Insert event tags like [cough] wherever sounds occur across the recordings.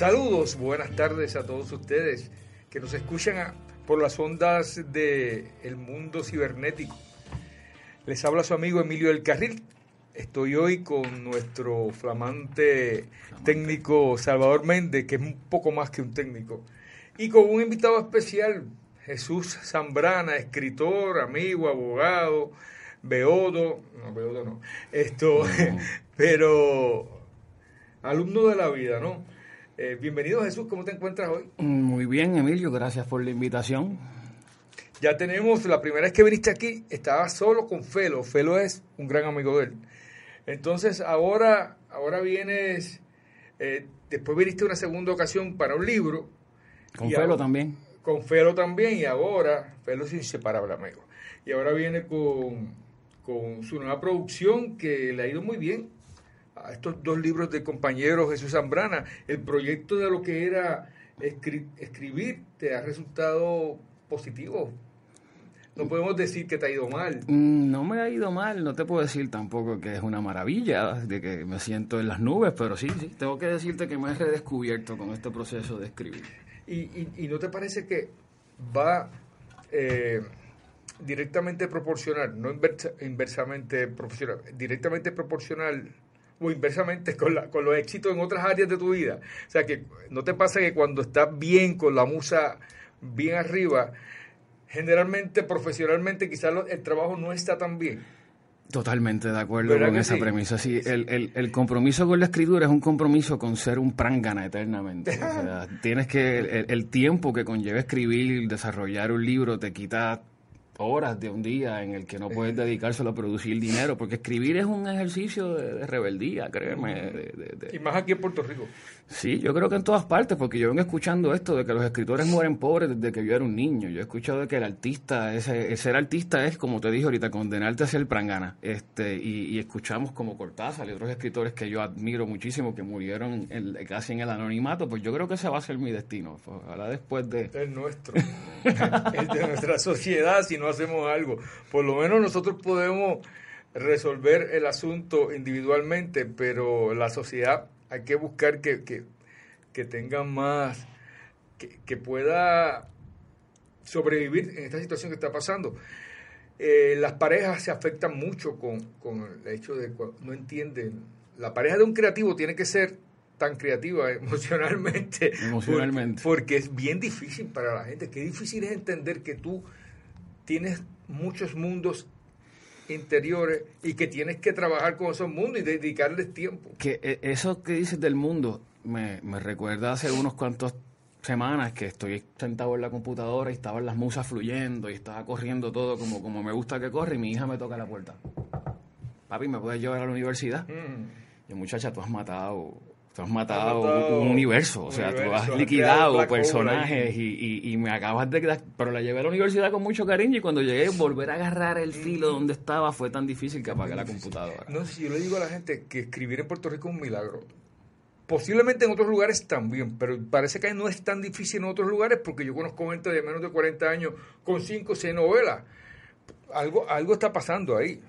Saludos, buenas tardes a todos ustedes que nos escuchan por las ondas del el mundo cibernético. Les habla su amigo Emilio del Carril. Estoy hoy con nuestro flamante técnico Salvador Méndez, que es un poco más que un técnico, y con un invitado especial, Jesús Zambrana, escritor, amigo, abogado, beodo, no, beodo no, esto, [laughs] pero alumno de la vida, ¿no? Eh, bienvenido Jesús, ¿cómo te encuentras hoy? Muy bien, Emilio, gracias por la invitación. Ya tenemos, la primera vez que viniste aquí, estaba solo con Felo. Felo es un gran amigo de él. Entonces, ahora, ahora vienes, eh, después viniste una segunda ocasión para un libro. Con Felo también. Con Felo también, y ahora, Felo es inseparable, amigo. Y ahora viene con, con su nueva producción que le ha ido muy bien a estos dos libros de compañero Jesús Zambrana, el proyecto de lo que era escribir te ha resultado positivo. No podemos decir que te ha ido mal. Mm, no me ha ido mal, no te puedo decir tampoco que es una maravilla, de que me siento en las nubes, pero sí, sí, tengo que decirte que me he redescubierto con este proceso de escribir. ¿Y, y, no te parece que va eh, directamente proporcional, no inversamente proporcional, directamente proporcional o inversamente con, la, con los éxitos en otras áreas de tu vida. O sea, que no te pasa que cuando estás bien, con la musa bien arriba, generalmente, profesionalmente, quizás el trabajo no está tan bien. Totalmente de acuerdo con esa premisa. Sí, el, el, el, compromiso con la escritura es un compromiso con ser un prangana eternamente. O [laughs] sea, tienes que, el, el, tiempo que conlleva escribir, desarrollar un libro, te quita horas de un día en el que no puedes dedicárselo a producir dinero, porque escribir es un ejercicio de, rebeldía, créeme. y más aquí en Puerto Rico. Sí, yo creo que en todas partes, porque yo vengo escuchando esto de que los escritores mueren pobres desde que yo era un niño. Yo he escuchado de que el artista, ese, ser artista es, como te dije ahorita, condenarte a ser prangana. Este, y, escuchamos como Cortázar y otros escritores que yo admiro muchísimo, que murieron casi en el anonimato, pues yo creo que ese va a ser mi destino. Ojalá después de... Es nuestro. [laughs] es de nuestra sociedad si no hacemos algo. Por lo menos nosotros podemos resolver el asunto individualmente, pero la sociedad hay que buscar que, que, tengan más, que, pueda sobrevivir en esta situación que está pasando. Eh, las parejas se afectan mucho con, con el hecho de que no entienden. La pareja de un creativo tiene que ser tan creativa [laughs] emocionalmente. Emocionalmente. porque es bien difícil para la gente. Qué difícil es entender que tú tienes muchos mundos interiores y que tienes que trabajar con esos mundos y dedicarles tiempo. Que eh, eso que dices del mundo me, recuerda hace unos cuantos semanas que estoy sentado en la computadora y estaban las musas fluyendo y estaba corriendo todo como, como me gusta que corre y mi hija me toca la puerta. Papi, ¿me puedes llevar a la universidad? Mm. Y muchacha, tú has matado Tú has matado, un, universo, o sea, tú has liquidado personajes y, y, me acabas de quedar... Pero la llevé a la universidad con mucho cariño y cuando llegué, volver a agarrar el filo donde estaba fue tan difícil que apagué la computadora. No sé si yo le digo a la gente que escribir en Puerto Rico es un milagro. Posiblemente en otros lugares también, pero parece que no es tan difícil en otros lugares porque yo conozco gente de menos de 40 años con 5 o 6 novelas. algo, algo está pasando ahí.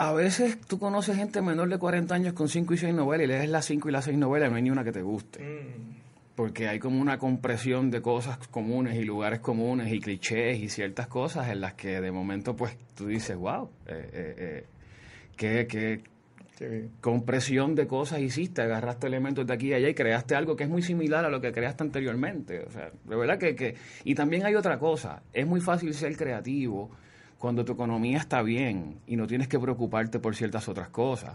A veces tú conoces gente menor de 40 años con 5 y 6 novelas y lees las 5 y las 6 novelas y no hay ni una que te guste. Mm. Porque hay como una compresión de cosas comunes y lugares comunes y clichés y ciertas cosas en las que de momento pues tú dices, wow, eh, eh, eh, qué, qué Sí. compresión de cosas hiciste, agarraste elementos de aquí y allá y creaste algo que es muy similar a lo que creaste anteriormente. O sea, de verdad que, que... Y también hay otra cosa, es muy fácil ser creativo cuando tu economía está bien y no tienes que preocuparte por ciertas otras cosas.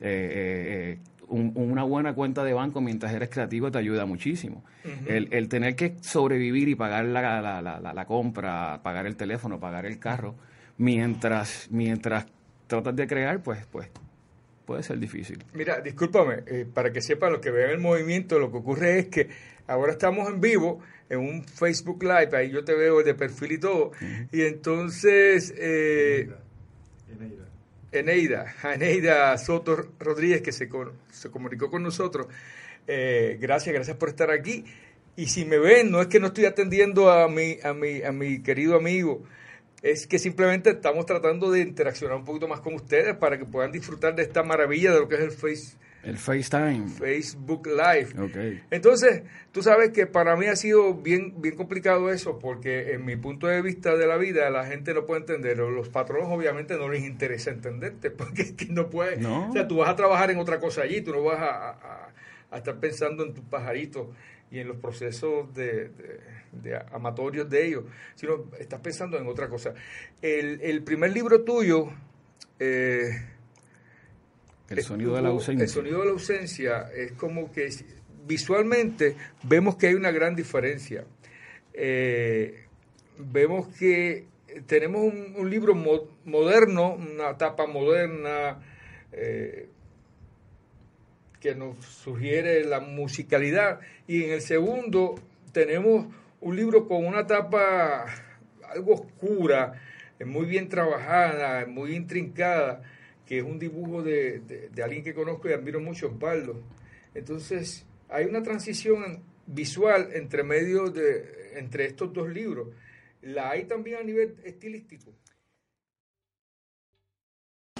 Eh, eh, eh, un- una buena cuenta de banco mientras eres creativo te ayuda muchísimo. el, el tener que sobrevivir y pagar la, la, la, la- la compra, pagar el teléfono, pagar el carro, mientras, mientras tratas de crear, pues, pues puede ser difícil. Mira, discúlpame, eh, para que sepan lo que vean el movimiento, lo que ocurre es que ahora estamos en vivo en un Facebook Live, ahí yo te veo de perfil y todo, y entonces eh, Eneida, Eneida [laughs] Soto Rodríguez, que se, se comunicó con nosotros, eh, gracias, gracias por estar aquí. Y si me ven, no es que no estoy atendiendo a mi, a mi, a mi querido amigo, es que simplemente estamos tratando de interaccionar un poquito más con ustedes para que puedan disfrutar de esta maravilla de lo que es el face, El FaceTime. Facebook Live. Ok. Entonces, tú sabes que para mí ha sido bien, bien complicado eso, porque en mi punto de vista de la vida la gente no puede entender, los patronos obviamente no les interesa entenderte, [laughs] porque es que no puedes, No. o sea, tú vas a trabajar en otra cosa allí, tú no vas a, a- a estar pensando en tus pajaritos y en los procesos de, de- de amatorios de ellos, sino estás pensando en otra cosa. El, el primer libro tuyo... eh, El sonido de la ausencia. El sonido de la ausencia es como que visualmente vemos que hay una gran diferencia. Eh, vemos que tenemos un, un libro mo- moderno, una etapa moderna, eh, que nos sugiere la musicalidad. Y en el segundo tenemos un libro con una tapa algo oscura, eh, muy bien trabajada, muy intrincada, que es un dibujo de, de- alguien que conozco y admiro mucho, Osvaldo. Entonces, hay una transición visual entre medio de entre estos dos libros. La hay también a nivel estilístico.